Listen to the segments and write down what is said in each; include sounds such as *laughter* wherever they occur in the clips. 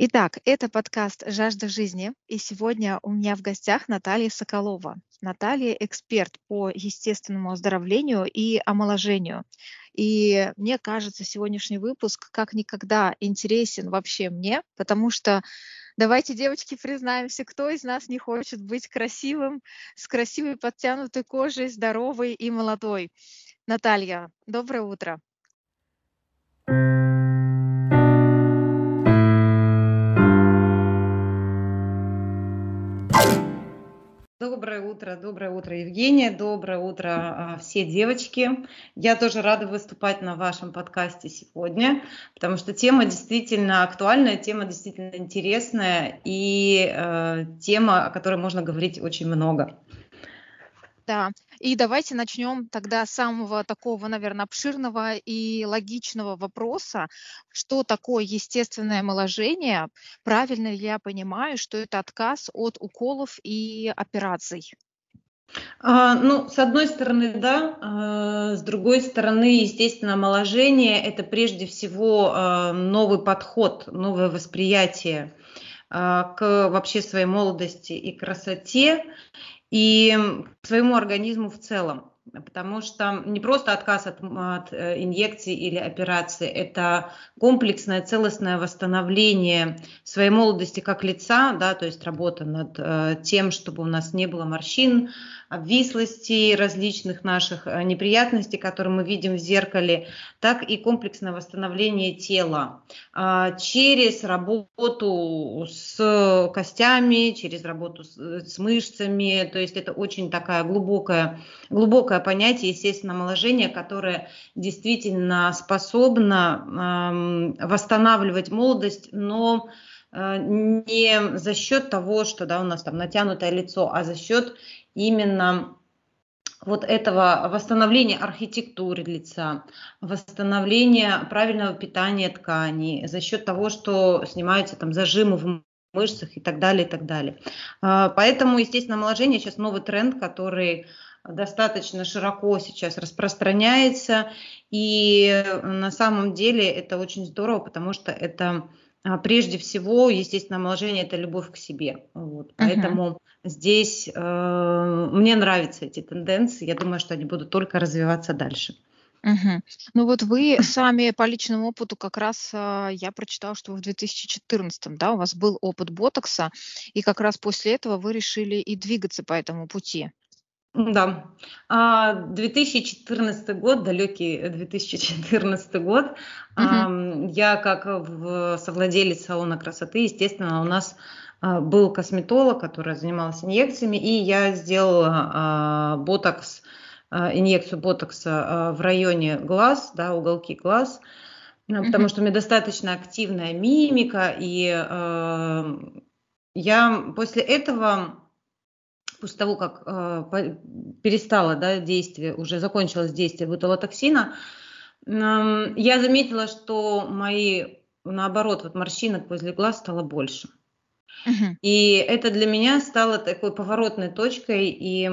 Итак, это подкаст «Жажда жизни», и сегодня у меня в гостях Наталья Соколова. Наталья – эксперт по естественному оздоровлению и омоложению. И мне кажется, сегодняшний выпуск как никогда интересен вообще мне, потому что давайте, девочки, признаемся, кто из нас не хочет быть красивым, с красивой подтянутой кожей, здоровой и молодой. Наталья, доброе утро. Доброе утро, доброе утро, Евгения, доброе утро а, все девочки. Я тоже рада выступать на вашем подкасте сегодня, потому что тема действительно актуальная, тема действительно интересная и э, тема, о которой можно говорить очень много. Да, и давайте начнем тогда с самого такого, наверное, обширного и логичного вопроса, что такое естественное омоложение, правильно ли я понимаю, что это отказ от уколов и операций? А, ну, с одной стороны, да, а, с другой стороны, естественно, омоложение – это прежде всего а, новый подход, новое восприятие а, к вообще своей молодости и красоте и своему организму в целом. Потому что не просто отказ от, от э, инъекций или операции, это комплексное целостное восстановление своей молодости как лица, да, то есть работа над э, тем, чтобы у нас не было морщин, обвислостей, различных наших э, неприятностей, которые мы видим в зеркале, так и комплексное восстановление тела а, через работу с костями, через работу с, с мышцами. То есть это очень такая глубокая, глубокое понятие, естественно, омоложения, которое действительно способно восстанавливать молодость, но э, не за счет того, что да, у нас там натянутое лицо, а за счет именно вот этого восстановления архитектуры лица, восстановления правильного питания тканей за счет того, что снимаются там зажимы в мышцах и так далее, и так далее. А, поэтому, естественно, омоложение сейчас новый тренд, который достаточно широко сейчас распространяется. И на самом деле это очень здорово, потому что это а, прежде всего, естественно, омоложение – это любовь к себе. Вот. Поэтому uh-huh. здесь э, мне нравятся эти тенденции. Я думаю, что они будут только развиваться дальше. Угу. Ну вот вы сами по личному опыту как раз а, я прочитала, что в 2014, да, у вас был опыт ботокса, и как раз после этого вы решили и двигаться по этому пути. Да, 2014 а, год, далекий 2014 год, угу. я как в совладелец салона красоты, естественно, у нас а, был косметолог, который занимался инъекциями, и я сделала а, ботокс, инъекцию ботокса в районе глаз, да, уголки глаз, потому что у меня достаточно активная мимика, и я после этого после того, как э, перестало да, действие, уже закончилось действие бутылотоксина, э, я заметила, что мои, наоборот, вот морщинок возле глаз стало больше. И это для меня стало такой поворотной точкой. И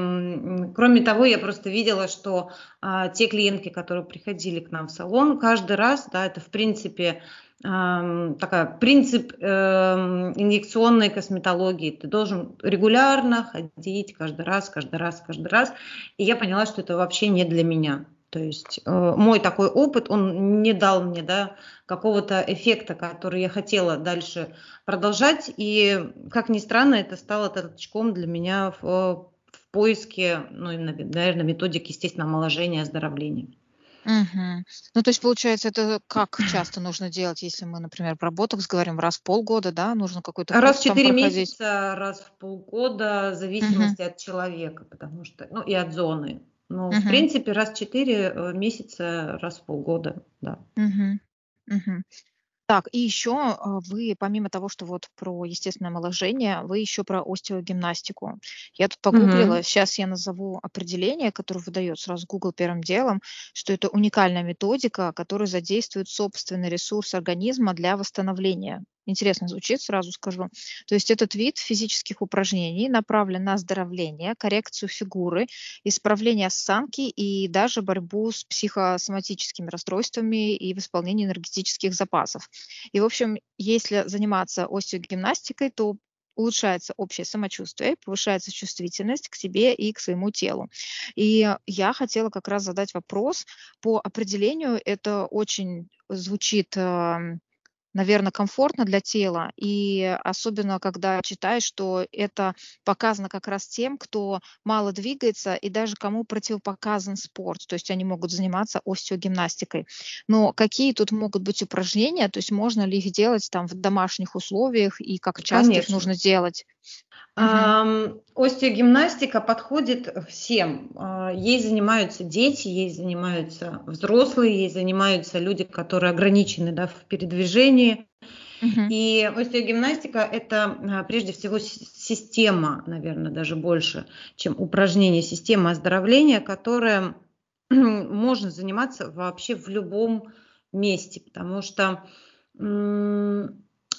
кроме того, я просто видела, что а, те клиентки, которые приходили к нам в салон, каждый раз, да, это в принципе такая принцип э, инъекционной косметологии. Ты должен регулярно ходить каждый раз, каждый раз, каждый раз. И я поняла, что это вообще не для меня. То есть э, мой такой опыт, он не дал мне да, какого-то эффекта, который я хотела дальше продолжать. И, как ни странно, это стало толчком для меня в, в поиске, ну, наверное, методик, естественно, омоложения, оздоровления. Мгм. Ну, то есть, получается, это как часто нужно делать, если мы, например, про ботокс говорим, раз в полгода, да, нужно какой-то Раз в курс там 4 проходить? месяца, раз в полгода, в Мгм. зависимости от человека, потому что, ну, и от зоны. Ну, в принципе, раз в 4 э, месяца, раз в полгода, да. Мгм. Мгм. Так, и еще а, вы, помимо того, что вот про естественное омоложение, вы еще про остеогимнастику. Я тут погуглила, Мгм. сейчас я назову определение, которое выдает сразу Google первым делом, что это уникальная методика, которая задействует собственный ресурс организма для восстановления. Интересно звучит, сразу скажу. То есть этот вид физических упражнений направлен на оздоровление, коррекцию фигуры, исправление осанки и даже борьбу с психосоматическими расстройствами и восполнение энергетических запасов. И, в общем, если заниматься остеогимнастикой, то улучшается общее самочувствие, повышается чувствительность к себе и к своему телу. И я хотела как раз задать вопрос по определению. Это очень звучит наверное, комфортно для тела. И особенно, когда читаешь, что это показано как раз тем, кто мало двигается и даже кому противопоказан спорт. То есть они могут заниматься остеогимнастикой. Но какие тут могут быть упражнения? То есть можно ли их делать там в домашних условиях и как часто Конечно. их нужно делать? Угу. Остеогимнастика подходит всем. А, ей занимаются дети, ей занимаются взрослые, ей занимаются люди, которые ограничены да, в передвижении. Угу. И остеогимнастика – это а, прежде всего система, наверное, даже больше, чем упражнение, система оздоровления, которая *clears throat* можно заниматься вообще в любом месте, потому что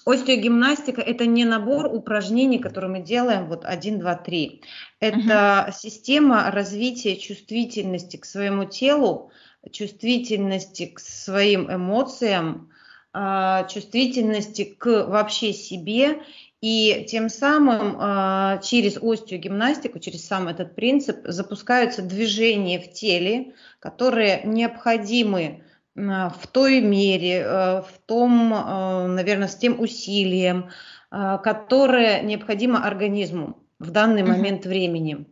Остеогимнастика – это не набор упражнений, которые мы делаем вот 1, 2, 3. Это uh система развития чувствительности к своему телу, чувствительности к своим эмоциям, а, чувствительности к вообще себе и тем самым а, через остеогимнастику, через сам этот принцип запускаются движения в теле, которые необходимы в той мере, э, в том, э, наверное, с тем усилием, э, которое необходимо организму в данный момент времени.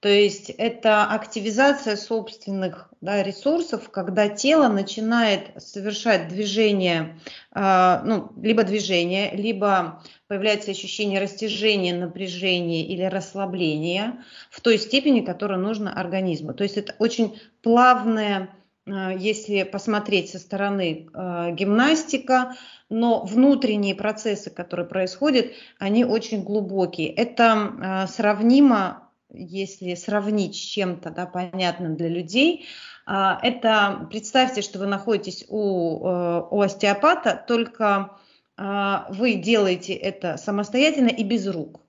То есть это активизация собственных да, ресурсов, когда тело начинает совершать движение, ну, либо движение, либо появляется ощущение растяжения, напряжения или расслабления в той степени, которая нужна организму. То есть это очень плавное Э, если посмотреть со стороны э, гимнастика, но внутренние процессы, которые происходят, они очень глубокие. Это э, сравнимо, если сравнить с чем-то да, понятным для людей, это представьте, что вы находитесь у, у остеопата, только вы делаете это самостоятельно и без рук.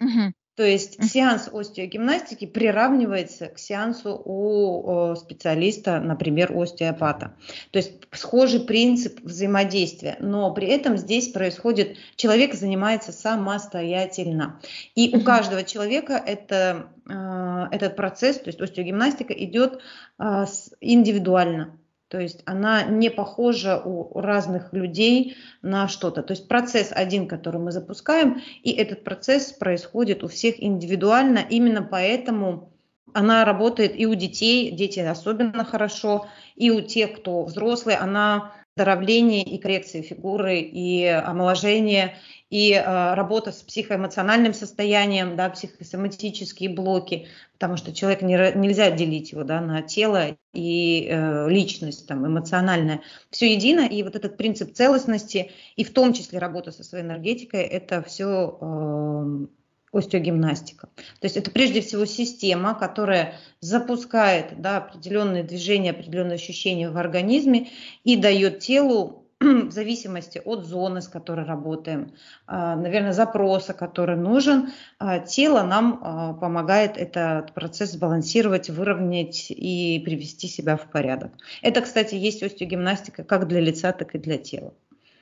Угу. То есть сеанс остеогимнастики приравнивается к сеансу у специалиста, например, остеопата. То есть схожий принцип взаимодействия, но при этом здесь происходит, человек занимается самостоятельно. И у каждого человека это, э, этот процесс, то есть остеогимнастика идет э, индивидуально. То есть она не похожа у разных людей на что-то. То есть процесс один, который мы запускаем, и этот процесс происходит у всех индивидуально. Именно поэтому она работает и у детей, дети особенно хорошо, и у тех, кто взрослый, она оздоровление и коррекция фигуры, и омоложение, и э, работа с психоэмоциональным состоянием, да, психосоматические блоки, потому что человек не, нельзя делить его да, на тело и э, личность там, эмоциональная. Все едино, и вот этот принцип целостности, и в том числе работа со своей энергетикой, это все э, остеогимнастика. То есть это прежде всего система, которая запускает да, определенные движения, определенные ощущения в организме и дает телу *clears throat* в зависимости от зоны, с которой работаем, а, наверное, запроса, который нужен, а, тело нам а, помогает этот процесс сбалансировать, выровнять и привести себя в порядок. Это, кстати, есть остеогимнастика как для лица, так и для тела.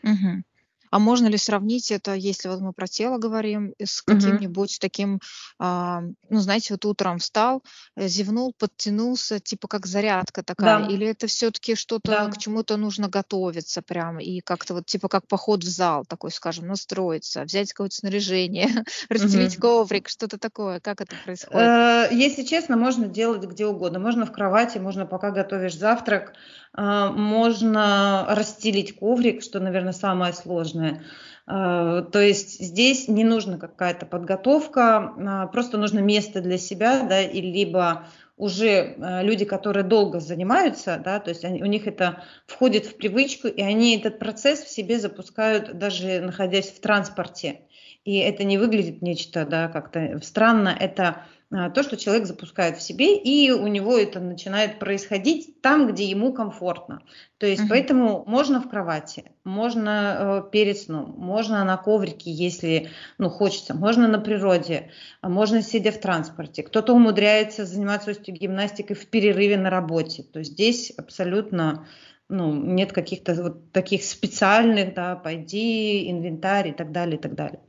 Угу. А можно ли сравнить это, если вот мы про тело говорим, с каким-нибудь таким, а, ну, знаете, вот утром встал, э, зевнул, подтянулся, типа как зарядка такая, да. или это все-таки что-то, да. к чему-то нужно готовиться прям, и как-то вот типа как поход в зал такой, скажем, настроиться, взять какое-то снаряжение, *laughs* расстелить коврик, что-то такое, как это происходит? Э, если честно, можно делать где угодно, можно в кровати, можно пока готовишь завтрак, можно расстелить коврик, что, наверное, самое сложное. А, то есть здесь не нужна какая-то подготовка, а, просто нужно место для себя, да, и либо уже люди, которые долго занимаются, да, то есть они, у них это входит в привычку, и они этот процесс в себе запускают, даже находясь в транспорте. И это не выглядит нечто, да, как-то странно, это а, то, что человек запускает в себе, и у него это начинает происходить там, где ему комфортно. То есть, угу. поэтому можно в кровати, можно э, перед сном, можно на коврике, если ну, хочется, можно на природе, а можно сидя в транспорте. Кто-то умудряется заниматься остеогимнастикой в перерыве на работе. То есть здесь абсолютно ну, нет каких-то вот таких специальных, да, пойди, инвентарь и так далее, и так далее.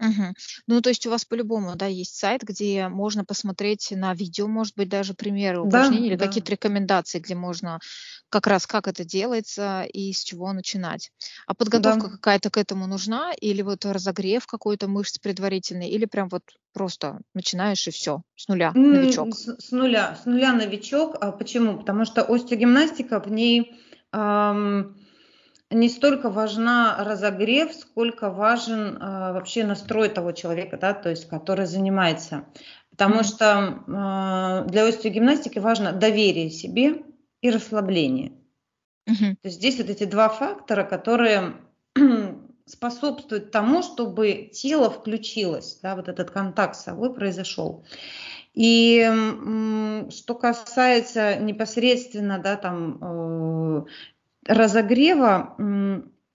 Мгм. Ну, то есть у вас по-любому, да, есть сайт, где можно посмотреть на видео, может быть, даже примеры Да, упражнений или да. какие-то рекомендации, где можно как раз как это делается и с чего начинать. А подготовка Да. какая-то к этому нужна или вот разогрев какой-то мышц предварительный, или прям вот просто начинаешь и все с нуля, М, новичок? С, с нуля, с нуля новичок. А почему? Потому что остеогимнастика в ней не столько важна разогрев, сколько важен а, вообще настрой того человека, да, то есть который занимается. Потому что а, для остеогимнастики важно доверие себе и расслабление. Мгм. То есть здесь вот эти два фактора, которые *clears throat* способствуют тому, чтобы тело включилось, да, вот этот контакт с собой произошел. И м, что касается непосредственно, да, там, э, разогрева,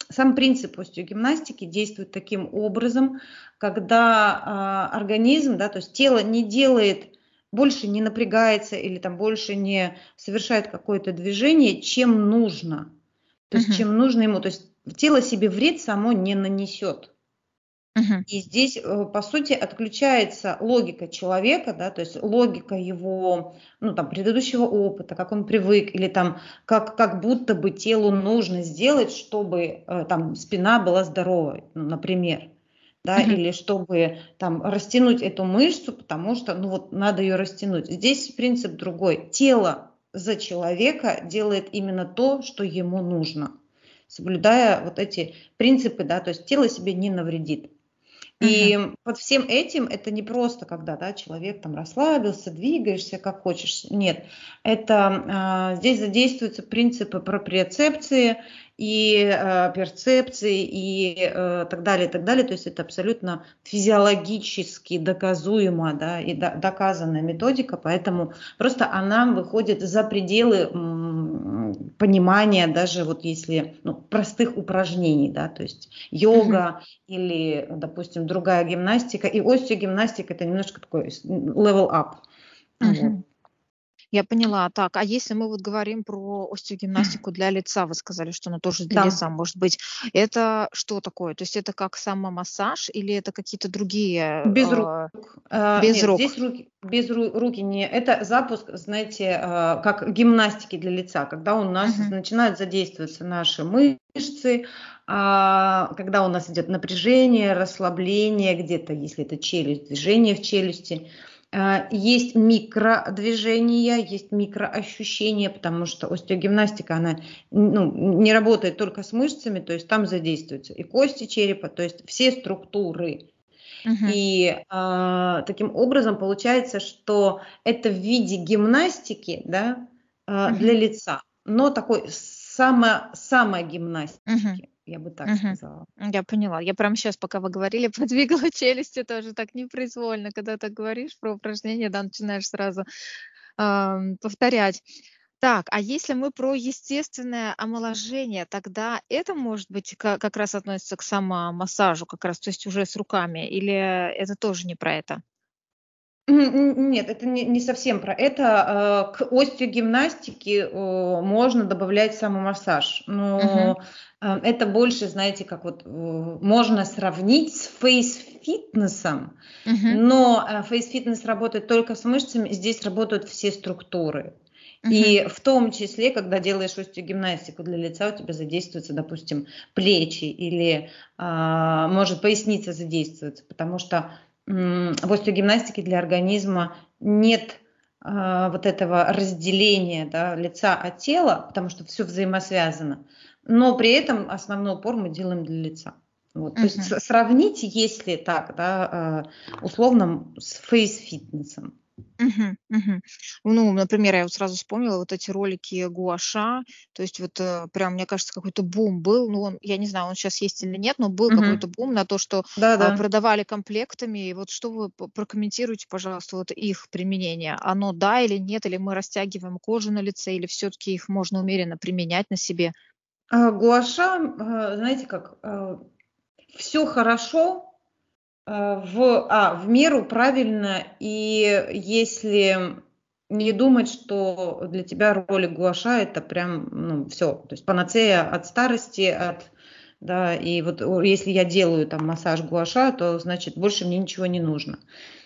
сам принцип остеогимнастики действует таким образом, когда а, организм, да, то есть тело не делает, больше не напрягается или там больше не совершает какое-то движение, чем нужно. То есть чем нужно ему. То есть тело себе вред само не нанесет. Мгм. И здесь, э, по сути, отключается логика человека, да, то есть логика его, ну, там, предыдущего опыта, как он привык, или там, как, как будто бы телу нужно сделать, чтобы э, там спина была здоровой, ну, например, да, Мгм. или чтобы там растянуть эту мышцу, потому что, ну, вот надо ее растянуть. Здесь принцип другой. Тело за человека делает именно то, что ему нужно, соблюдая вот эти принципы, да, то есть тело себе не навредит. И под всем этим это не просто, когда да, человек там расслабился, двигаешься как хочешь. Нет, это а, здесь задействуются принципы проприоцепции и а, перцепции и а, так далее, и так далее. То есть это абсолютно физиологически доказуемо, да, и до- доказанная методика, поэтому просто она выходит за пределы м, понимания даже вот если ну, простых упражнений, да, то есть йога, или, допустим, другая гимнастика. И остеогимнастика это немножко такой level up. Вот. Я поняла. Так, а если мы вот говорим про остеогимнастику для лица, вы сказали, что она тоже для Да, лица может быть. Это что такое? То есть это как самомассаж или это какие-то другие без рук. а, А, без Нет, рук? здесь руки, без ру- руки не. Это запуск, знаете, а, как гимнастики для лица, когда у нас Мгм. начинают задействоваться наши мышцы, а, когда у нас идет напряжение, расслабление, где-то, если это челюсть, движение в челюсти. А, Есть микродвижения, есть микроощущения, потому что остеогимнастика, она ну, не работает только с мышцами, то есть там задействуются и кости черепа, то есть все структуры. Мгм. И а, таким образом получается, что это в виде гимнастики да, а, для Мгм. лица, но такой само, самогимнастики, я бы так Мгм. сказала. Я поняла. Я прямо сейчас, пока вы говорили, *laughs* подвигала челюстью тоже так непроизвольно. Когда так говоришь про упражнения, да, начинаешь сразу ам, повторять. Так, а если мы про естественное омоложение, тогда это, может быть, ка- как раз относится к самомассажу, как раз, то есть уже с руками, или это тоже не про это? Нет, это не, не совсем про это. Э, К остеогимнастике э, можно добавлять самомассаж, но э, это больше, знаете, как вот э, можно сравнить с фейс-фитнесом, Мгм. но э, фейс-фитнес работает только с мышцами, здесь работают все структуры. И в том числе, когда делаешь остеогимнастику для лица, у тебя задействуются, допустим, плечи или а, может поясница задействуется, потому что в остеогимнастике для организма нет а, вот этого разделения да, лица от тела, потому что все взаимосвязано. Но при этом основной упор мы делаем для лица. Вот. То есть сравните, если так, да, а, условно с фейс-фитнесом. Мгм, мгм. Ну, например, я вот сразу вспомнила вот эти ролики гуаша. То есть вот, э, прям, мне кажется, какой-то бум был. Ну, он, я не знаю, он сейчас есть или нет, но был какой-то Мгм. бум на то, что, а, Да-да. продавали комплектами. И вот что вы п прокомментируете, пожалуйста, вот их применение? Оно да или нет? Или мы растягиваем кожу на лице, или все таки их можно умеренно применять на себе? А, гуаша, а, знаете как, все хорошо, а, в а, в меру правильно, и если не думать, что для тебя ролик гуаша- это прям, ну, всё, то есть панацея от старости, от да, и вот если я делаю там массаж гуаша, то значит больше мне ничего не нужно.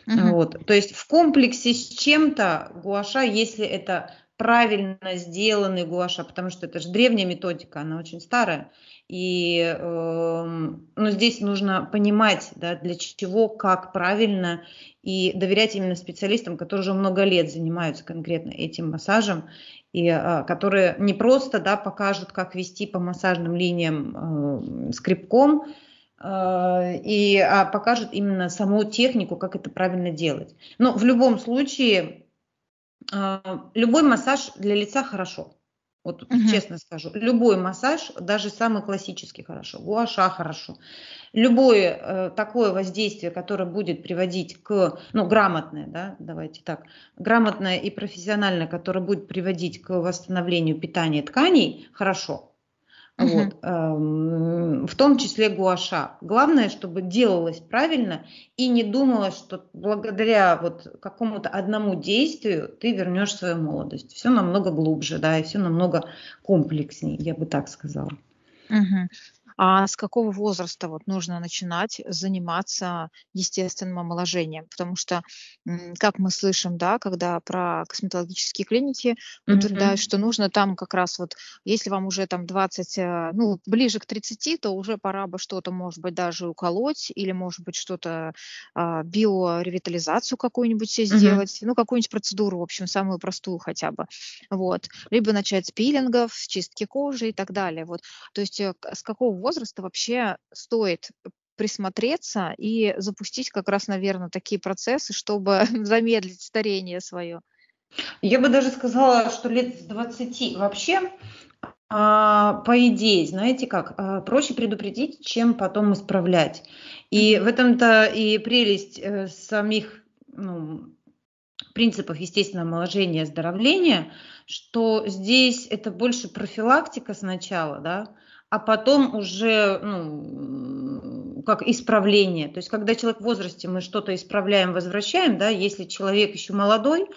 Мгм. Вот, то есть в комплексе с чем-то гуаша, если это правильно сделанный гуаша, потому что это же древняя методика, она очень старая. И, эм, ну, здесь нужно понимать, да, для чего, как правильно, и доверять именно специалистам, которые уже много лет занимаются конкретно этим массажем, и, а, которые не просто, да, покажут, как вести по массажным линиям, э, скребком, и, а покажут именно саму технику, как это правильно делать. Но в любом случае, любой массаж для лица хорошо. Вот Мгм. честно скажу, любой массаж, даже самый классический хорошо, гуаша хорошо. Любое э, такое воздействие, которое будет приводить к, ну, грамотное, да, давайте так, грамотное и профессиональное, которое будет приводить к восстановлению питания тканей, хорошо. Мгм. Вот, эм, в том числе гуаша. Главное, чтобы делалось правильно и не думалось, что благодаря вот какому-то одному действию ты вернешь свою молодость. Все намного глубже, да, и все намного комплекснее, я бы так сказала. Мгм. А с какого возраста вот нужно начинать заниматься естественным омоложением? Потому что, как мы слышим, да, когда про косметологические клиники утверждают, Мгм. что нужно там как раз вот, если вам уже там 20, э, ну, ближе к 30, то уже пора бы что-то, может быть, даже уколоть или, может быть, что-то, а, биоревитализацию какую-нибудь се Мгм. сделать, ну, какую-нибудь процедуру, в общем, самую простую хотя бы. Вот. Либо начать с пилингов, с чистки кожи и так далее. Вот. То есть, э, с какого возраста вообще стоит присмотреться и запустить как раз, наверно, такие процессы, чтобы *laughs* замедлить старение свое? Я бы даже сказала, что лет с 20. Вообще, а, по идее, знаете как, а, проще предупредить, чем потом исправлять. И в этом-то и прелесть, э, самих, ну, принципов естественного омоложения и оздоровления, что здесь это больше профилактика сначала, да, а потом уже, ну, как исправление. То есть когда человек в возрасте, мы что-то исправляем, возвращаем, да, если человек еще молодой,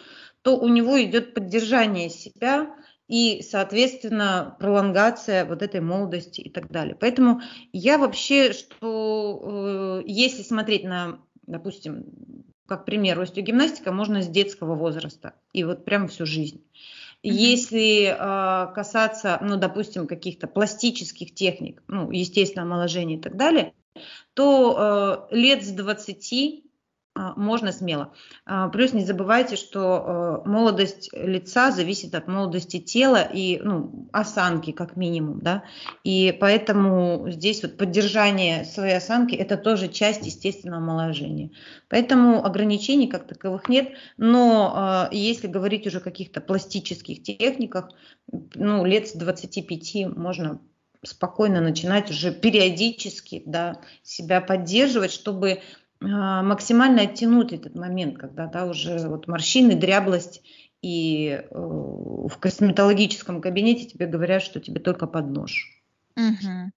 то у него идет поддержание себя и, соответственно, пролонгация вот этой молодости и так далее. Поэтому я вообще, что, э, если смотреть на, допустим, как пример, остеогимнастика можно с детского возраста и вот прям всю жизнь. Если, а, касаться, ну, допустим, каких-то пластических техник, ну, естественного омоложения и так далее, то, э, лет с 20 а, можно смело. А, плюс не забывайте, что, э, молодость лица зависит от молодости тела и, ну, осанки как минимум, да. И поэтому здесь вот поддержание своей осанки- это тоже часть естественного омоложения. Поэтому ограничений как таковых нет. Но, а, если говорить уже о каких-то пластических техниках, ну, лет с 25 можно спокойно начинать уже периодически, да, себя поддерживать, чтобы а, максимально оттянуть этот момент, когда, да, уже вот морщины, дряблость, и, э, в косметологическом кабинете тебе говорят, что тебе только под нож. Мгм.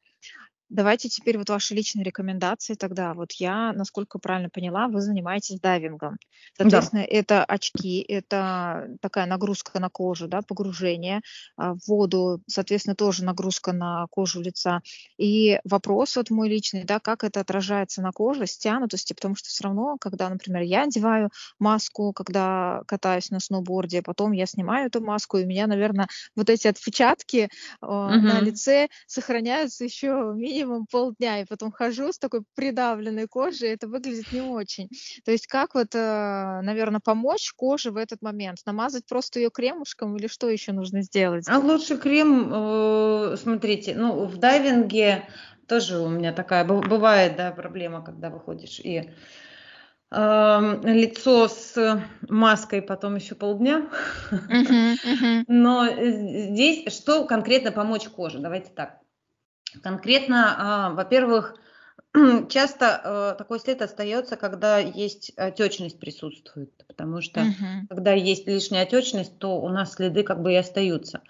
Давайте теперь вот ваши личные рекомендации тогда. Вот я, насколько правильно поняла, вы занимаетесь дайвингом. Да. Соответственно, это очки, это такая нагрузка на кожу, да, погружение а, в воду, соответственно, тоже нагрузка на кожу лица. И вопрос вот мой личный, да, как это отражается на коже, стянутости, потому что все равно, когда, например, я одеваю маску, когда катаюсь на сноуборде, потом я снимаю эту маску, и у меня, наверное, вот эти отпечатки а, на Мгм. лице сохраняются еще минимум полдня, и потом хожу с такой придавленной кожей, это выглядит не очень. То есть как вот, наверное, помочь коже в этот момент? Намазать просто ее кремушком или что еще нужно сделать? А лучше крем, э, смотрите, ну, в дайвинге тоже у меня такая бы бывает, да, проблема, когда выходишь и лицо с маской потом еще полдня. Uh-huh, *laughs* uh-huh. Но здесь что конкретно помочь коже? Давайте так. Конкретно, а, во-первых, *clears throat* часто э, такой след остается, когда есть отечность присутствует, потому что uh-huh. когда есть лишняя отечность, то у нас следы как бы и остаются.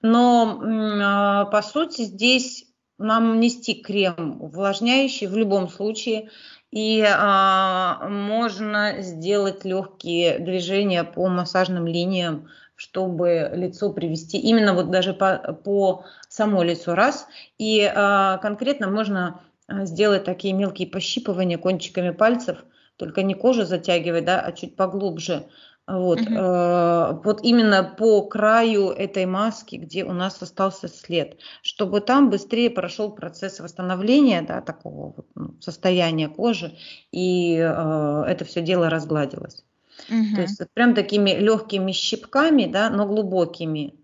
Но э, по сути здесь нам нести крем увлажняющий в любом случае, и а, можно сделать легкие движения по массажным линиям, чтобы лицо привести именно вот даже по, по само лицо раз. И а, конкретно можно а, сделать такие мелкие пощипывания кончиками пальцев, только не кожу затягивать, да, а чуть поглубже. Вот, угу. э, вот именно по краю этой маски, где у нас остался след, чтобы там быстрее прошел процесс восстановления да, такого вот, ну, состояния кожи, и э, это все дело разгладилось. Угу. То есть вот прям такими легкими щипками, да, но глубокими.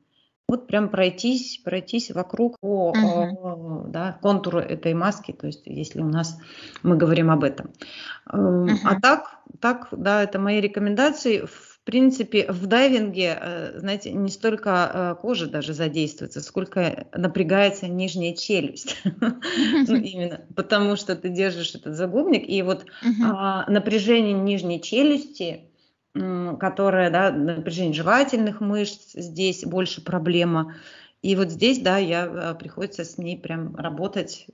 Вот прям пройтись, пройтись вокруг по угу. да, контуру этой маски, то есть если у нас мы говорим об этом. Угу. А так, так, да, это мои рекомендации принципе, в дайвинге, э, знаете, не столько э, кожа даже задействуется, сколько напрягается нижняя челюсть. *laughs* ну, *laughs* именно потому что ты держишь этот загубник, и вот а, напряжение нижней челюсти, которое, да, напряжение жевательных мышц, здесь больше проблема. И вот здесь, да, я э, приходится с ней прям работать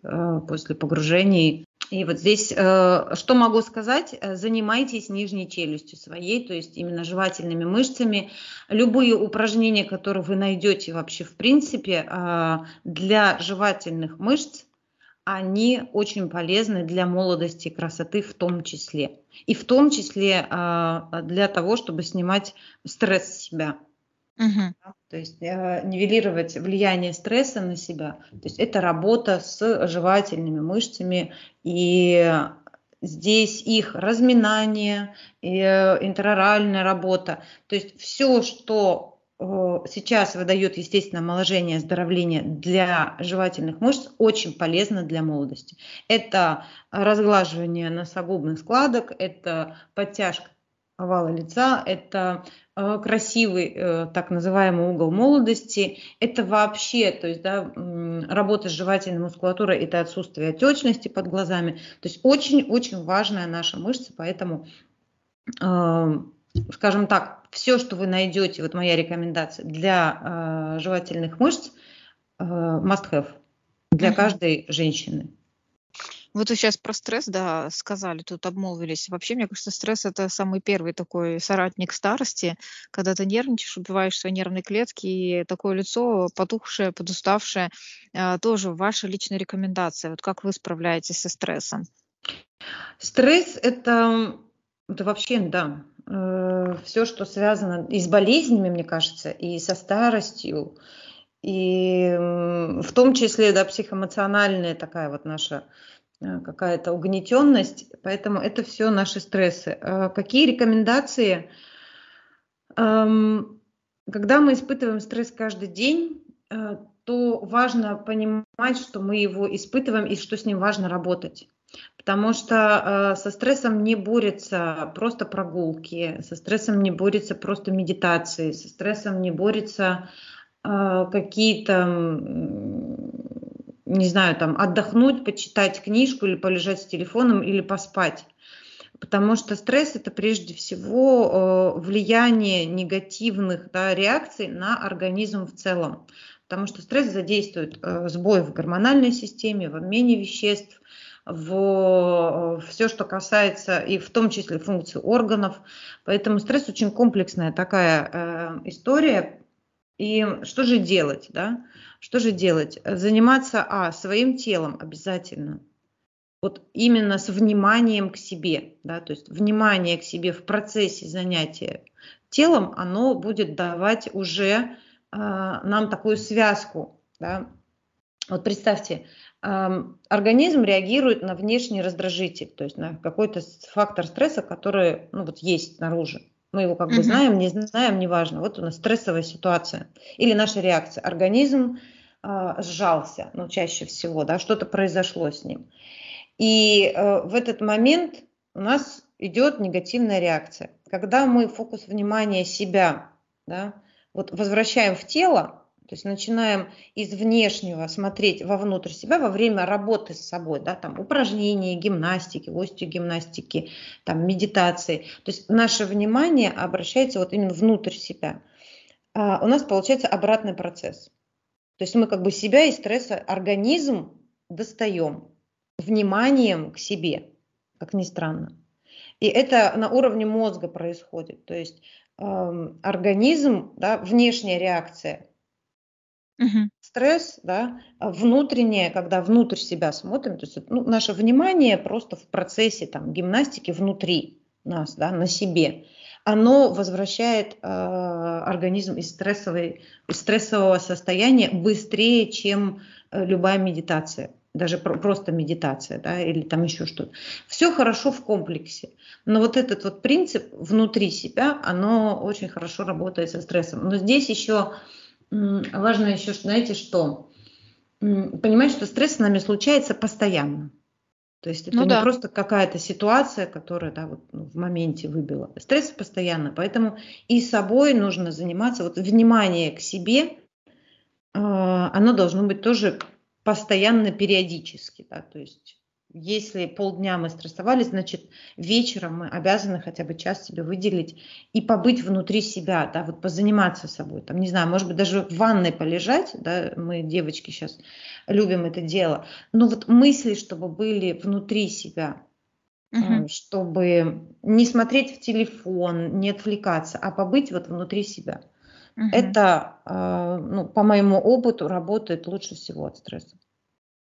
после погружений и вот здесь, э, что могу сказать, э, занимайтесь нижней челюстью своей, то есть именно жевательными мышцами. Любые упражнения, которые вы найдете вообще в принципе э, для жевательных мышц, они очень полезны для молодости и красоты в том числе. И в том числе для того, чтобы снимать стресс с себя. Угу. То есть э, нивелировать влияние стресса на себя. То есть это работа с жевательными мышцами и здесь их разминание, и, э, интероральная работа. То есть все, что э, сейчас выдает естественное омоложение, оздоровление для жевательных мышц, очень полезно для молодости. Это разглаживание носогубных складок, это подтяжка овала лица, это э, красивый э, так называемый угол молодости, это вообще, то есть, да, работа с жевательной мускулатурой, это отсутствие отечности под глазами, то есть очень-очень важная наша мышца, поэтому, э, скажем так, все, что вы найдете, вот моя рекомендация для жевательных мышц, must have для каждой женщины. Вот вы сейчас про стресс, да, сказали, тут обмолвились. Вообще, мне кажется, стресс– это самый первый такой соратник старости, когда ты нервничаешь, убиваешь свои нервные клетки, и такое лицо потухшее, подуставшее. А, тоже ваша личная рекомендация. Вот как вы справляетесь со стрессом? Стресс – это, это вообще, да, э, все, что связано и с болезнями, мне кажется, и со старостью, и в том числе, да, психоэмоциональная такая вот наша Э, какая-то угнетенность, поэтому это все наши стрессы. Э, какие рекомендации? Когда мы испытываем стресс каждый день, э, то важно понимать, что мы его испытываем и что с ним важно работать. Потому что со стрессом не борются просто прогулки, со стрессом не борются просто медитации, со стрессом не борются какие-то не знаю, там отдохнуть, почитать книжку или полежать с телефоном или поспать. Потому что стресс это прежде всего э, влияние негативных да, реакций на организм в целом. Потому что стресс задействует э, сбой в гормональной системе, в обмене веществ, в э, все, что касается и в том числе функций органов. Поэтому стресс очень комплексная такая э, история. И что же делать? Да? Что же делать? Заниматься, а, своим телом обязательно. Вот именно с вниманием к себе, да, то есть внимание к себе в процессе занятия телом, оно будет давать уже э, нам такую связку, да. Вот представьте, организм реагирует на внешний раздражитель, то есть на какой-то фактор стресса, который, ну, вот есть снаружи. Мы его как бы знаем, не знаем, неважно. Вот у нас стрессовая ситуация. Или наша реакция. Организм э, сжался, ну, чаще всего, да, что-то произошло с ним. И э, в этот момент у нас идет негативная реакция. Когда мы фокус внимания себя да, вот возвращаем в тело, то есть начинаем из внешнего смотреть вовнутрь себя во время работы с собой, да, там упражнения, гимнастики, остеогимнастики, там медитации. То есть наше внимание обращается вот именно внутрь себя. А у нас получается обратный процесс. То есть мы как бы себя из стресса, организм достаем вниманием к себе, как ни странно. И это на уровне мозга происходит. То есть э, организм, да, внешняя реакция Угу. Стресс, да, а внутреннее, когда внутрь себя смотрим, то есть ну, наше внимание просто в процессе там, гимнастики внутри нас, да, на себе, оно возвращает э, организм из, стрессовой, из стрессового состояния быстрее, чем э, любая медитация, даже про, просто медитация, да, или там еще что-то. Все хорошо в комплексе, но вот этот вот принцип внутри себя, оно очень хорошо работает со стрессом. Но здесь еще важно еще, знаете, что? Понимать, что стресс с нами случается постоянно. То есть это ну, не да. просто какая-то ситуация, которая да, вот, ну, в моменте выбила. Стресс постоянно, поэтому и собой нужно заниматься. Вот внимание к себе, э, оно должно быть тоже постоянно, периодически. Да, то есть если полдня мы стрессовали, значит, вечером мы обязаны хотя бы час себе выделить и побыть внутри себя, да, вот позаниматься собой. Там, не знаю, может быть, даже в ванной полежать, да, мы, девочки, сейчас любим это дело. Но вот мысли, чтобы были внутри себя, угу. чтобы не смотреть в телефон, не отвлекаться, а побыть вот внутри себя. Угу. Это, э, ну, по моему опыту, работает лучше всего от стресса.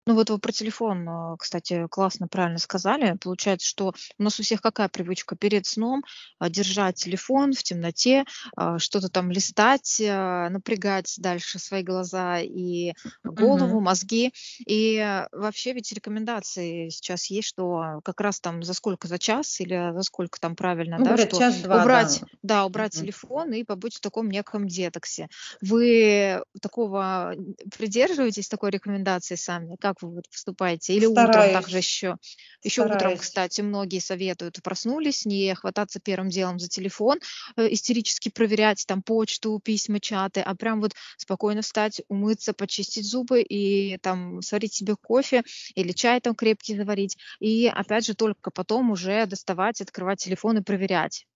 Ну вот вы про телефон, а, кстати, классно, правильно сказали. Получается, что у нас у всех какая привычка? Перед сном а, держать телефон в темноте, а, что-то там листать, напрягать дальше свои глаза и голову, угу. мозги. И вообще ведь рекомендации сейчас есть, что как раз там за сколько, за час или за сколько там правильно, ну, да, говорят, что убрать, да, да убрать угу. телефон и побыть в таком неком детоксе. Вы такого придерживаетесь такой рекомендации сами? Как как вы поступаете? Или утром также еще? Еще утром, кстати, многие советуют, проснулись, не хвататься первым делом за телефон, э, истерически проверять там почту, письма, чаты, а прям вот спокойно встать, умыться, почистить зубы и там сварить себе кофе или чай там крепкий заварить. И опять же только потом уже доставать, открывать телефон и проверять.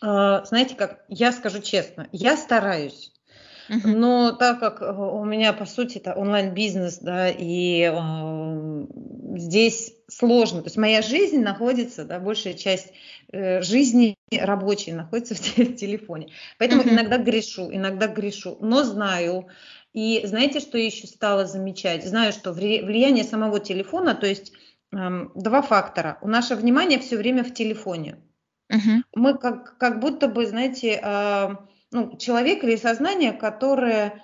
А, знаете как, я скажу честно, я стараюсь. Но так как э, у меня, по сути, это онлайн-бизнес, да, и э, здесь сложно. То есть моя жизнь находится, да, большая часть э, жизни рабочей находится в, в телефоне. Поэтому uh-huh. иногда грешу, иногда грешу, но знаю. И знаете, что я еще стала замечать? Знаю, что влияние самого телефона, то есть э, два фактора. У наше внимание все время в телефоне. Uh-huh. Мы как, как будто бы, знаете, э, ну, человек или сознание, которое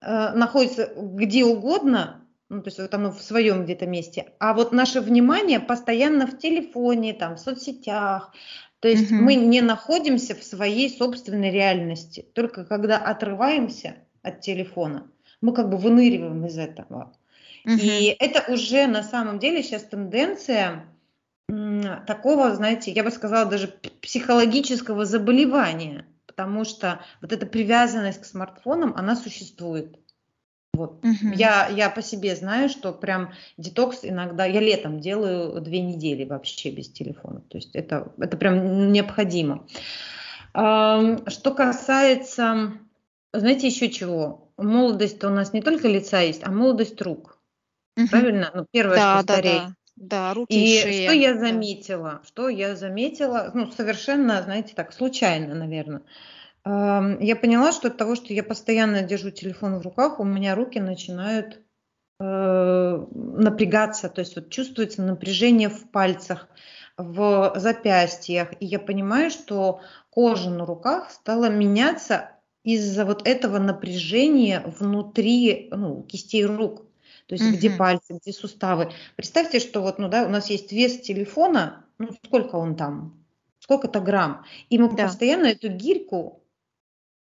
э, находится где угодно, ну, то есть вот оно в своем где-то месте, а вот наше внимание постоянно в телефоне, там, в соцсетях, то есть угу. мы не находимся в своей собственной реальности, только когда отрываемся от телефона, мы как бы выныриваем из этого. Угу. И это уже на самом деле сейчас тенденция такого, знаете, я бы сказала, даже психологического заболевания потому что вот эта привязанность к смартфонам, она существует. Вот. Угу. Я, я по себе знаю, что прям детокс иногда, я летом делаю две недели вообще без телефона. То есть это, это прям необходимо. Что касается, знаете, еще чего? Молодость у нас не только лица есть, а молодость рук. Угу. Правильно? Ну, первое, да, что да, стареет. Да. Да, руки и, шея. что я заметила? Да. Что я заметила? Ну, совершенно, знаете, так, случайно, наверное. Я поняла, что от того, что я постоянно держу телефон в руках, у меня руки начинают э, напрягаться, то есть вот чувствуется напряжение в пальцах, в запястьях, и я понимаю, что кожа на руках стала меняться из-за вот этого напряжения внутри ну, кистей рук то есть угу. где пальцы, где суставы. Представьте, что вот, ну да, у нас есть вес телефона, ну сколько он там, сколько-то грамм, и мы да. постоянно эту гирьку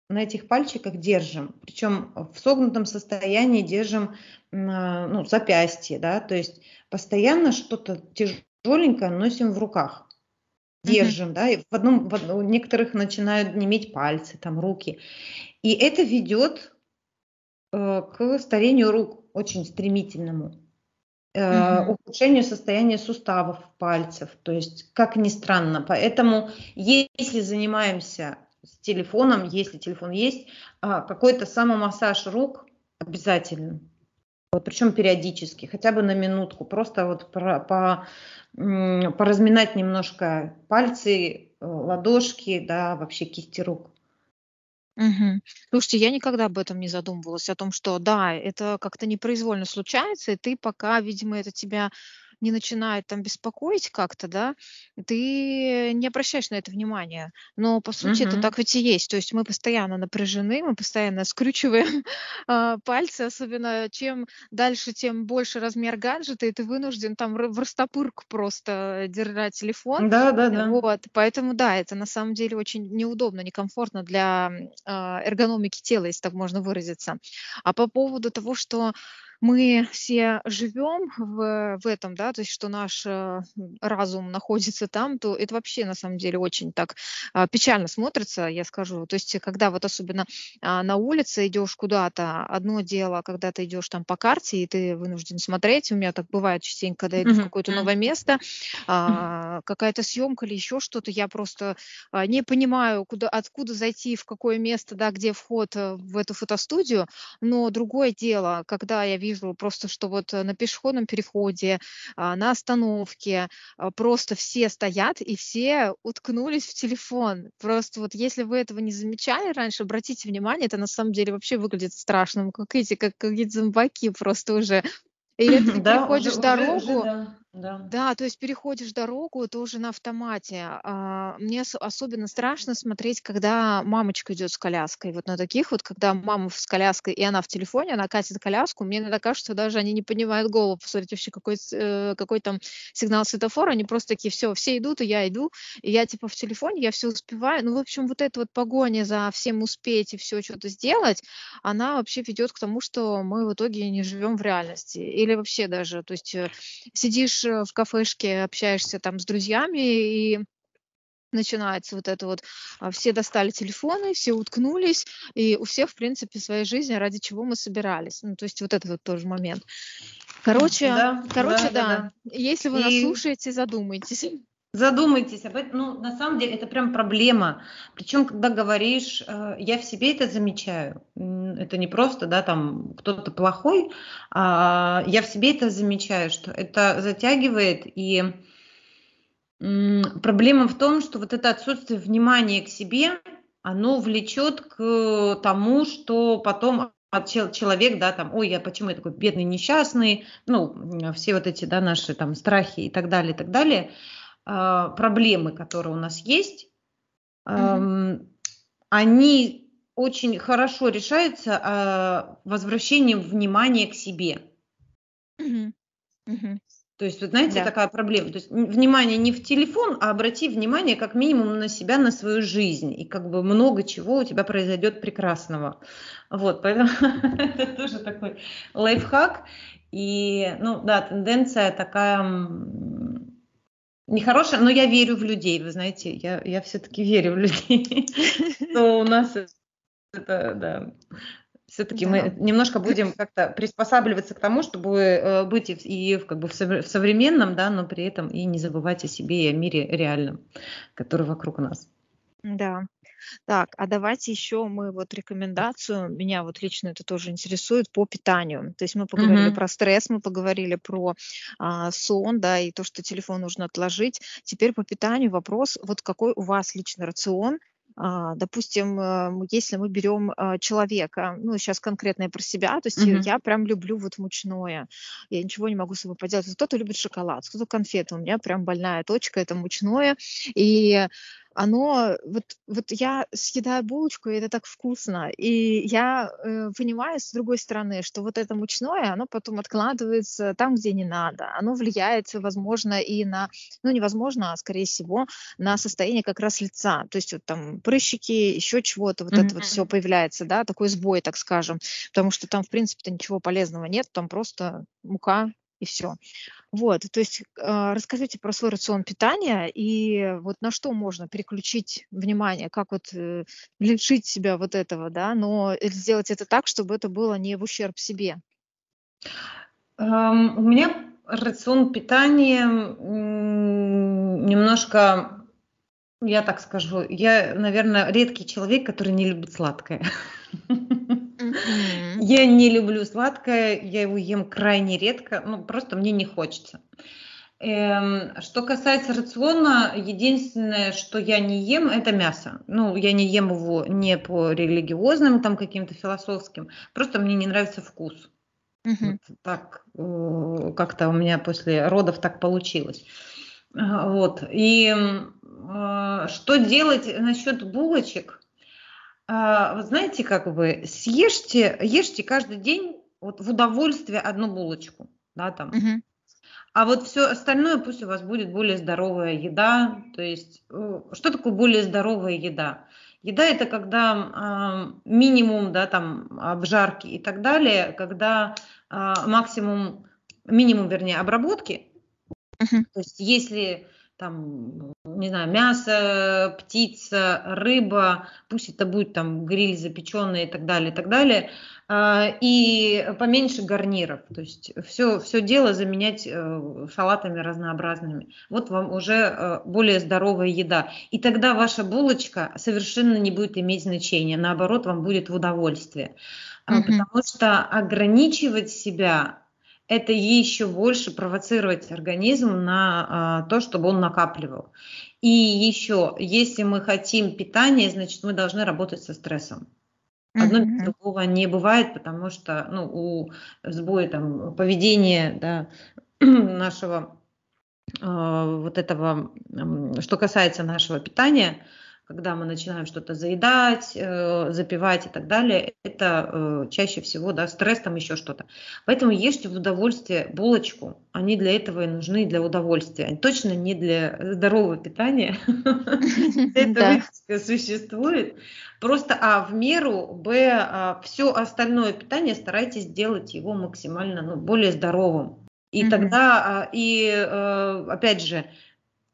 на этих пальчиках держим, причем в согнутом состоянии держим ну, запястье, да, то есть постоянно что-то тяжеленькое, носим в руках, держим, mm-hmm. да, и в одном, в одном, у некоторых начинают неметь пальцы, там, руки. И это ведет э, к старению рук очень стремительному, mm-hmm. ухудшению состояния суставов пальцев, то есть, как ни странно. Поэтому, если занимаемся с телефоном, если телефон есть, э, какой-то самомассаж рук обязательно. Вот, причем периодически, хотя бы на минутку, просто вот по, по, поразминать немножко пальцы, э, ладошки, да, вообще кисти рук. Мгм. Слушайте, я никогда об этом не задумывалась, о том, что да, это как-то непроизвольно случается, и ты пока, видимо, это тебя не начинает там беспокоить как-то, да, ты не обращаешь на это внимания. Но по сути это так ведь и есть. То есть мы постоянно напряжены, мы постоянно скручиваем *laughs* а, пальцы, особенно чем дальше, тем больше размер гаджета, и ты вынужден там в растопырку просто держать телефон. Да, да, да. Вот, поэтому да, это на самом деле очень неудобно, некомфортно для а, эргономики тела, если так можно выразиться. А по поводу того, что мы все живем в, в этом, да, то есть что наш э, разум находится там, то это вообще на самом деле очень так а, печально смотрится, я скажу. То есть когда вот особенно а, на улице идешь куда-то, одно дело, когда ты идешь там по карте, и ты вынужден смотреть, у меня так бывает частенько, когда иду в какое-то новое место, а, какая-то съемка или еще что-то, я просто не понимаю, куда, откуда зайти, в какое место, да, где вход э, в эту фотостудию, но другое дело, когда я вижу просто, что вот э, на пешеходном переходе, а, на остановке а, просто все стоят и все уткнулись в телефон. Просто вот если вы этого не замечали раньше, обратите внимание, это на самом деле вообще выглядит страшным, как эти, как какие-то зомбаки просто уже. Или ты да, переходишь уже, дорогу, уже, да. Да. Да, то есть переходишь дорогу, это уже на автомате. А, мне особенно страшно смотреть, когда мамочка идет с коляской. Вот на таких вот, когда мама с коляской, и она в телефоне, она катит коляску, мне иногда кажется, что даже они не поднимают голову, посмотреть вообще, какой, э, какой там сигнал светофора, они просто такие, все, все идут, и я иду, и я типа в телефоне, я все успеваю. Ну, в общем, вот эта вот погоня за всем успеть и все что-то сделать, она вообще ведет к тому, что мы в итоге не живем в реальности. Или вообще даже, то есть э, сидишь в кафешке, общаешься там с друзьями, и начинается вот это вот, а, все достали телефоны, все уткнулись, и у всех, в принципе, своей жизни, ради чего мы собирались. Ну, то есть вот этот вот тоже момент. Короче, да, короче, да, да. да. Если вы и... нас слушаете, задумайтесь. Задумайтесь об этом. Ну, на самом деле, это прям проблема. Причем, когда говоришь, э, я в себе это замечаю. Это не просто, да, там кто-то плохой, а я в себе это замечаю, что это затягивает. И проблема в том, что вот это отсутствие внимания к себе, оно влечет к тому, что потом человек, да, там, ой, я почему я такой бедный, несчастный, ну, все вот эти, да, наши там страхи и так далее, и так далее – проблемы, которые у нас есть, mm-hmm. они очень хорошо решаются а, возвращением внимания к себе. Mm-hmm. Mm-hmm. То есть, вот знаете, да. такая проблема. То есть внимание не в телефон, а обрати внимание как минимум на себя, на свою жизнь. И как бы много чего у тебя произойдет прекрасного. Вот, поэтому *laughs* это тоже такой лайфхак. И, ну да, тенденция такая нехорошая, но я верю в людей, вы знаете, я, я все-таки верю в людей, *laughs* что у нас это, да, все-таки мы немножко будем *laughs* как-то приспосабливаться к тому, чтобы э, быть и как бы в современном, да, но при этом и не забывать о себе и о мире реальном, который вокруг нас. Да. Так, а давайте еще мы вот рекомендацию, меня вот лично это тоже интересует, по питанию. То есть мы поговорили Мгм. про стресс, мы поговорили про а, сон, да, и то, что телефон нужно отложить. Теперь по питанию вопрос, вот какой у вас личный рацион, а, допустим, э, если мы берем а, человека, ну, сейчас конкретно я про себя, то есть Мгм. я прям люблю вот мучное, я ничего не могу с собой поделать. Кто-то любит шоколад, кто-то конфеты, у меня прям больная точка, это мучное, и оно, вот, вот я съедаю булочку, и это так вкусно, и я э, понимаю с другой стороны, что вот это мучное, оно потом откладывается там, где не надо, оно влияет, возможно, и на, ну, невозможно, а скорее всего, на состояние как раз лица, то есть вот там прыщики, еще чего-то, вот mm-hmm. это вот все появляется, да, такой сбой, так скажем, потому что там, в принципе-то ничего полезного нет, там просто мука, и все. Вот, то есть э, расскажите про свой рацион питания и вот на что можно переключить внимание, как вот э, лишить себя вот этого, да, но сделать это так, чтобы это было не в ущерб себе. Um, у меня рацион питания немножко, я так скажу, я, наверное, редкий человек, который не любит сладкое. Я не люблю сладкое, я его ем крайне редко, ну просто мне не хочется. Эм, что касается рациона, единственное, что я не ем, это мясо. Ну, я не ем его не по религиозным, там каким-то философским, просто мне не нравится вкус. Угу. Вот так э, как-то у меня после родов так получилось. Вот. И э, что делать насчет булочек? А, вы знаете, как бы съешьте, ешьте каждый день вот в удовольствие одну булочку, да, там. Угу. А вот все остальное пусть у вас будет более здоровая еда. То есть, э, что такое более здоровая еда? Еда это когда э, минимум, да, там обжарки и так далее, когда э, максимум, минимум, вернее, обработки. Uh-huh. То есть, если там, не знаю, мясо, птица, рыба, пусть это будет там гриль запеченный и так далее, и так далее, а, и поменьше гарниров, то есть все, все дело заменять э, салатами разнообразными. Вот вам уже э, более здоровая еда. И тогда ваша булочка совершенно не будет иметь значения, наоборот, вам будет в удовольствие. Mm-hmm. Потому что ограничивать себя это еще больше провоцировать организм на а, то, чтобы он накапливал. И еще, если мы хотим питания, значит, мы должны работать со стрессом. Одно без другого не бывает, потому что ну, у сбоя там, поведения да, *clears throat* нашего э, вот этого, э, что касается нашего питания, когда мы начинаем что-то заедать, э, запивать и так далее, это э, чаще всего да, стресс, там еще что-то. Поэтому ешьте в удовольствие булочку. Они для этого и нужны, для удовольствия. Они точно не для здорового питания. *laughs* Это существует. Просто, а, в меру, б, а, все остальное питание старайтесь делать его максимально ну, более здоровым. И тогда, а, и э, опять же,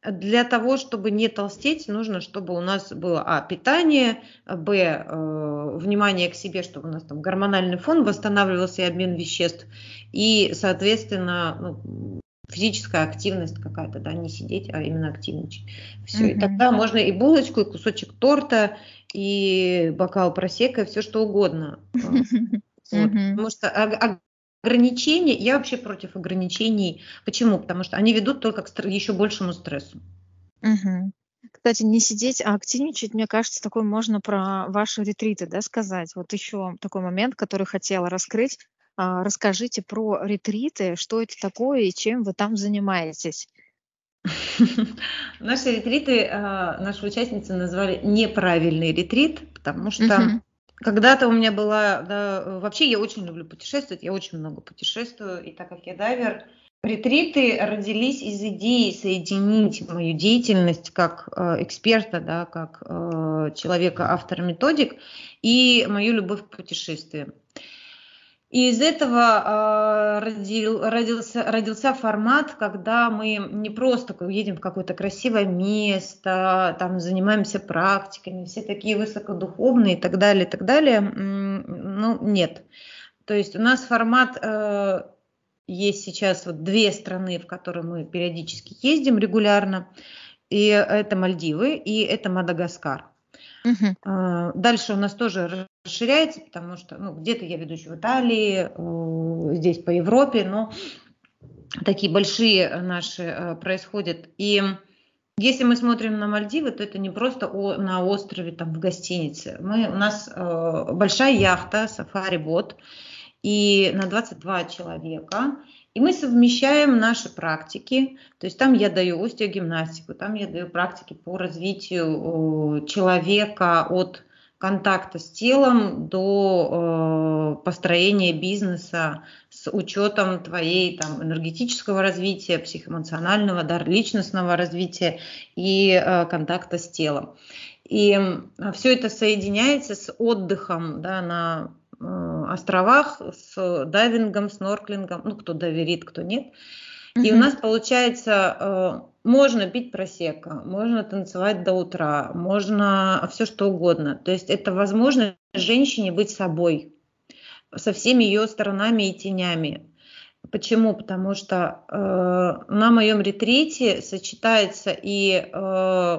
для того, чтобы не толстеть, нужно, чтобы у нас было а, питание, б, э, внимание к себе, чтобы у нас там гормональный фон восстанавливался и обмен веществ, и, соответственно, ну, физическая активность какая-то, да, не сидеть, а именно активничать. Все, mm-hmm. и тогда можно и булочку, и кусочек торта, и бокал просека, все что угодно. Вот. Потому что ограничения, я вообще против ограничений. Почему? Потому что они ведут только к еще большему стрессу. Угу. Кстати, не сидеть, а активничать, мне кажется, такой можно про ваши ретриты да, сказать. Вот еще такой момент, который хотела раскрыть. А, расскажите про ретриты, что это такое и чем вы там занимаетесь. *laughs* Наши ретриты а, наши участницы назвали неправильный ретрит, потому что когда-то у меня была, да, вообще я очень люблю путешествовать, я очень много путешествую, и так как я дайвер, ретриты родились из идеи соединить мою деятельность как э, эксперта, да, как э, человека, автора методик, и мою любовь к путешествиям. И из этого э, родил, родился, родился формат, когда мы не просто едем в какое-то красивое место, там занимаемся практиками, все такие высокодуховные и так далее, и так далее. Ну, нет. То есть у нас формат э, есть сейчас вот две страны, в которые мы периодически ездим регулярно. И это Мальдивы, и это Мадагаскар. Угу. Дальше у нас тоже расширяется, потому что ну, где-то я веду в Италии, э, здесь по Европе, но такие большие наши э, происходят. И если мы смотрим на Мальдивы, то это не просто о, на острове, там, в гостинице. Мы, у нас э, большая яхта, сафари-бот, и на 22 человека. И мы совмещаем наши практики, то есть там я даю остеогимнастику, там я даю практики по развитию человека от контакта с телом до э, построения бизнеса с учетом твоей там, энергетического развития, психоэмоционального, да, личностного развития и э, контакта с телом. И э, все это соединяется с отдыхом да, на э, островах с дайвингом, снорклингом, ну, кто доверит, кто нет. И у нас получается, э, можно пить просека, можно танцевать до утра, можно все что угодно. То есть это возможно женщине быть собой со всеми ее сторонами и тенями. Почему? Потому что э, на моем ретрите сочетается и э,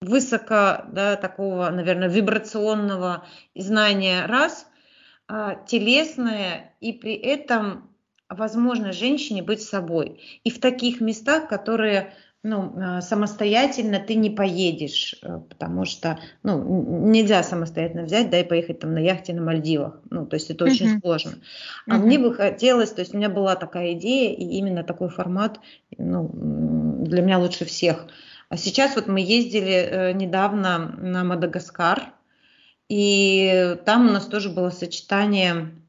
высоко, да, такого, наверное, вибрационного знания раз, э, телесное и при этом возможно женщине быть собой. И в таких местах, которые ну, а, самостоятельно ты не поедешь, э, потому что ну, нельзя самостоятельно взять, да, и поехать там на яхте на Мальдивах. Ну, то есть это uh-huh. очень сложно. А uh-huh. мне бы хотелось, то есть у меня была такая идея, и именно такой формат ну, для меня лучше всех. А сейчас вот мы ездили э, недавно на Мадагаскар, и там у нас тоже было сочетание Э,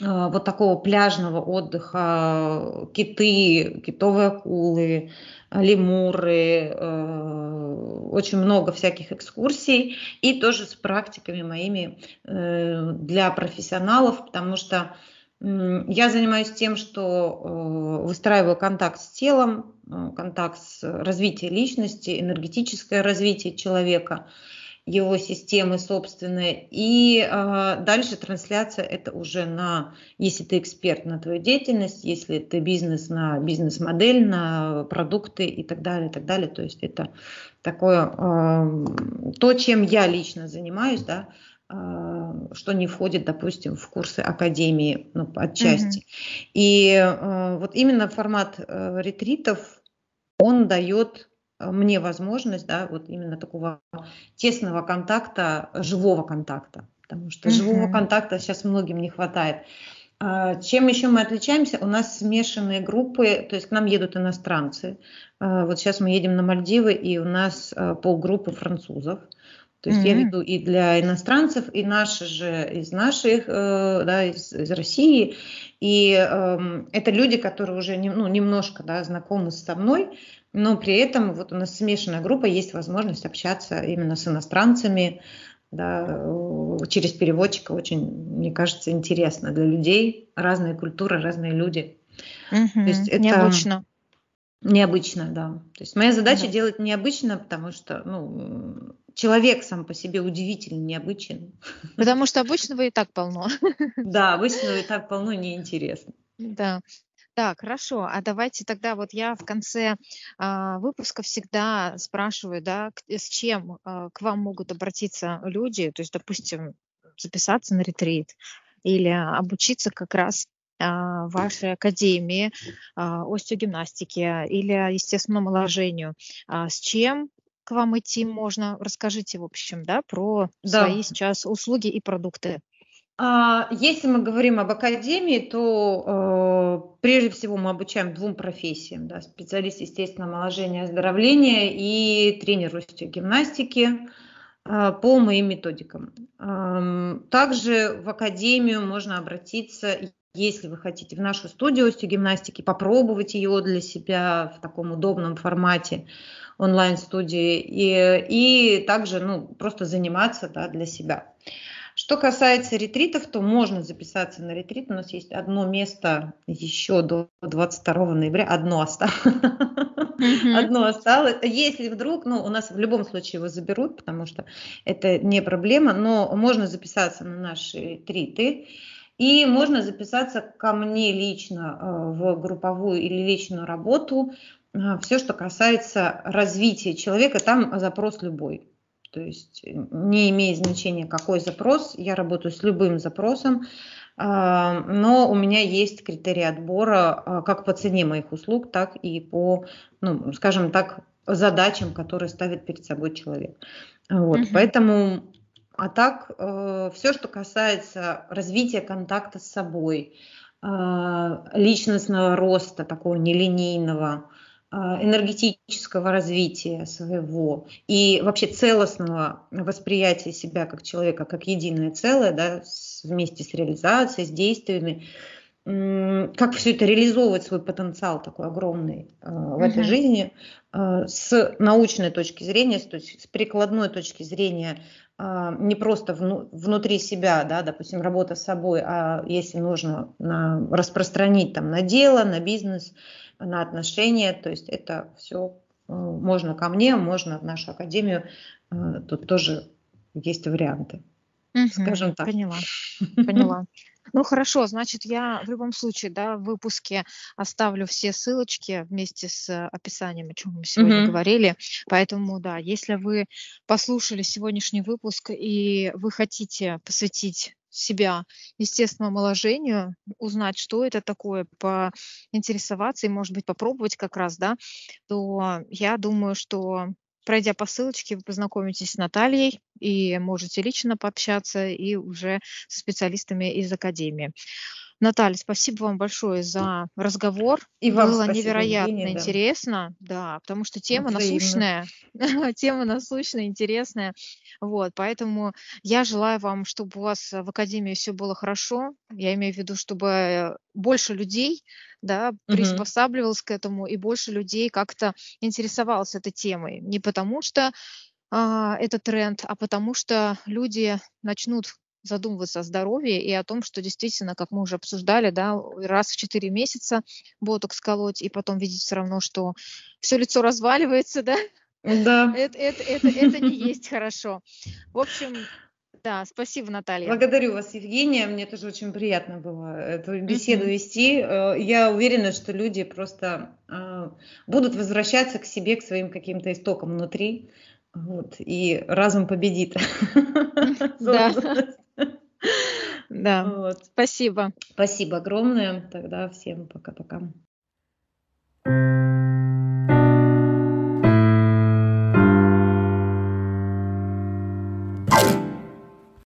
вот такого пляжного отдыха, киты, китовые акулы, лемуры, э, очень много всяких экскурсий и тоже с практиками моими э, для профессионалов, потому что я занимаюсь тем, что выстраиваю контакт с телом, контакт с развитием личности, энергетическое развитие человека – его системы собственные. И э, дальше трансляция это уже на, если ты эксперт на твою деятельность, если ты бизнес на бизнес-модель, на продукты и так далее, и так далее. То есть это такое, э, то, чем я лично занимаюсь, да, э, что не входит, допустим, в курсы академии, ну, отчасти. Mm-hmm. И э, вот именно формат э, ретритов, он дает мне возможность, да, вот именно такого тесного контакта, живого контакта, потому что uh-huh. живого контакта сейчас многим не хватает. А, чем еще мы отличаемся? У нас смешанные группы, то есть к нам едут иностранцы. А, вот сейчас мы едем на Мальдивы, и у нас э, полгруппы французов. То есть mm-hmm. я веду и для иностранцев, и наши же из наших, э, да, из, из России. И э, это люди, которые уже не, ну, немножко да, знакомы со мной, но при этом вот у нас смешанная группа, есть возможность общаться именно с иностранцами, да, через переводчика очень, мне кажется, интересно для людей. Разные культуры, разные люди. Угу, То есть это необычно. Необычно, да. То есть моя задача да. делать необычно, потому что ну, человек сам по себе удивительно необычен. Потому что обычного и так полно. *laughs* Да, обычного и так полно неинтересно. Да. Так, хорошо. А давайте тогда вот я в конце а, выпуска всегда спрашиваю, да, к- с чем а, к вам могут обратиться люди, то есть, допустим, записаться на ретрит или обучиться как раз а, вашей академии а, остеогимнастики или естественному омоложению. А, с чем к вам идти можно? Расскажите, в общем, да, про Да. свои сейчас услуги и продукты. А, если мы говорим об академии, то э, прежде всего мы обучаем двум профессиям. Да, специалист естественного омоложения и оздоровления и тренер гимнастики э, по моим методикам. Э, также в академию можно обратиться, если вы хотите, в нашу студию остеогимнастики, попробовать ее для себя в таком удобном формате онлайн-студии и, и также ну, просто заниматься да, для себя. Что касается ретритов, то можно записаться на ретрит. У нас есть одно место еще до 22 ноября. Одно осталось. *laughs* Одно осталось. Если вдруг, ну, у нас в любом случае его заберут, потому что это не проблема, но можно записаться на наши ретриты. И можно записаться ко мне лично э, в групповую или личную работу. Э, Все, что касается развития человека, там запрос любой. То есть э, не имеет значения, какой запрос, я работаю с любым запросом, а, но у меня есть критерии отбора а, как по цене моих услуг, так и по, ну, скажем так, задачам, которые ставит перед собой человек. Вот, угу. Поэтому, а так, э, все, что касается развития контакта с собой, а, личностного роста, такого нелинейного, энергетического развития своего и вообще целостного восприятия себя как человека, как единое целое, да, вместе с реализацией, с действиями, как все это реализовывать свой потенциал такой огромный э, в этой жизни э, с научной точки зрения, то есть с прикладной точки зрения а, не просто внутри себя, да, допустим, работа с собой, а если нужно на, распространить там на дело, на бизнес, на отношения, то есть это все э, можно ко мне, можно в нашу академию, э, тут тоже есть варианты. Угу, скажем так. Поняла, *laughs* поняла. Ну хорошо, значит, я в любом случае, да, в выпуске оставлю все ссылочки вместе с описанием, о чем мы сегодня угу. говорили. Поэтому, да, если вы послушали сегодняшний выпуск и вы хотите посвятить себя естественному омоложению, узнать, что это такое, поинтересоваться и, может быть, попробовать как раз, да, то я думаю, что Пройдя по ссылочке, вы познакомитесь с Натальей и можете лично пообщаться и уже со специалистами из Академии. Наталья, спасибо вам большое за разговор. И вам Было спасибо, невероятно Евгения, интересно, да. да, потому что тема Взаимно. насущная, *laughs* тема насущная, интересная. Вот, поэтому я желаю вам, чтобы у вас в Академии все было хорошо. Я имею в виду, чтобы больше людей да, приспосабливалось к этому, и больше людей как-то интересовалось этой темой. Не потому что а, это тренд, а потому что люди начнут задумываться о здоровье и о том, что действительно, как мы уже обсуждали, да, раз в 4 месяца ботокс колоть, и потом видеть все равно, что все лицо разваливается, *laughs* да, да. Это, это, это, это не есть хорошо. В общем, да, спасибо, Наталья. Благодарю вас, Евгения. Мне тоже очень приятно было эту беседу uh-huh. вести. Э, я уверена, что люди просто э, будут возвращаться к себе, к своим каким-то истокам внутри. Вот, и разум победит. *laughs* Да. Да. Вот. Спасибо. Спасибо огромное. Тогда всем пока-пока.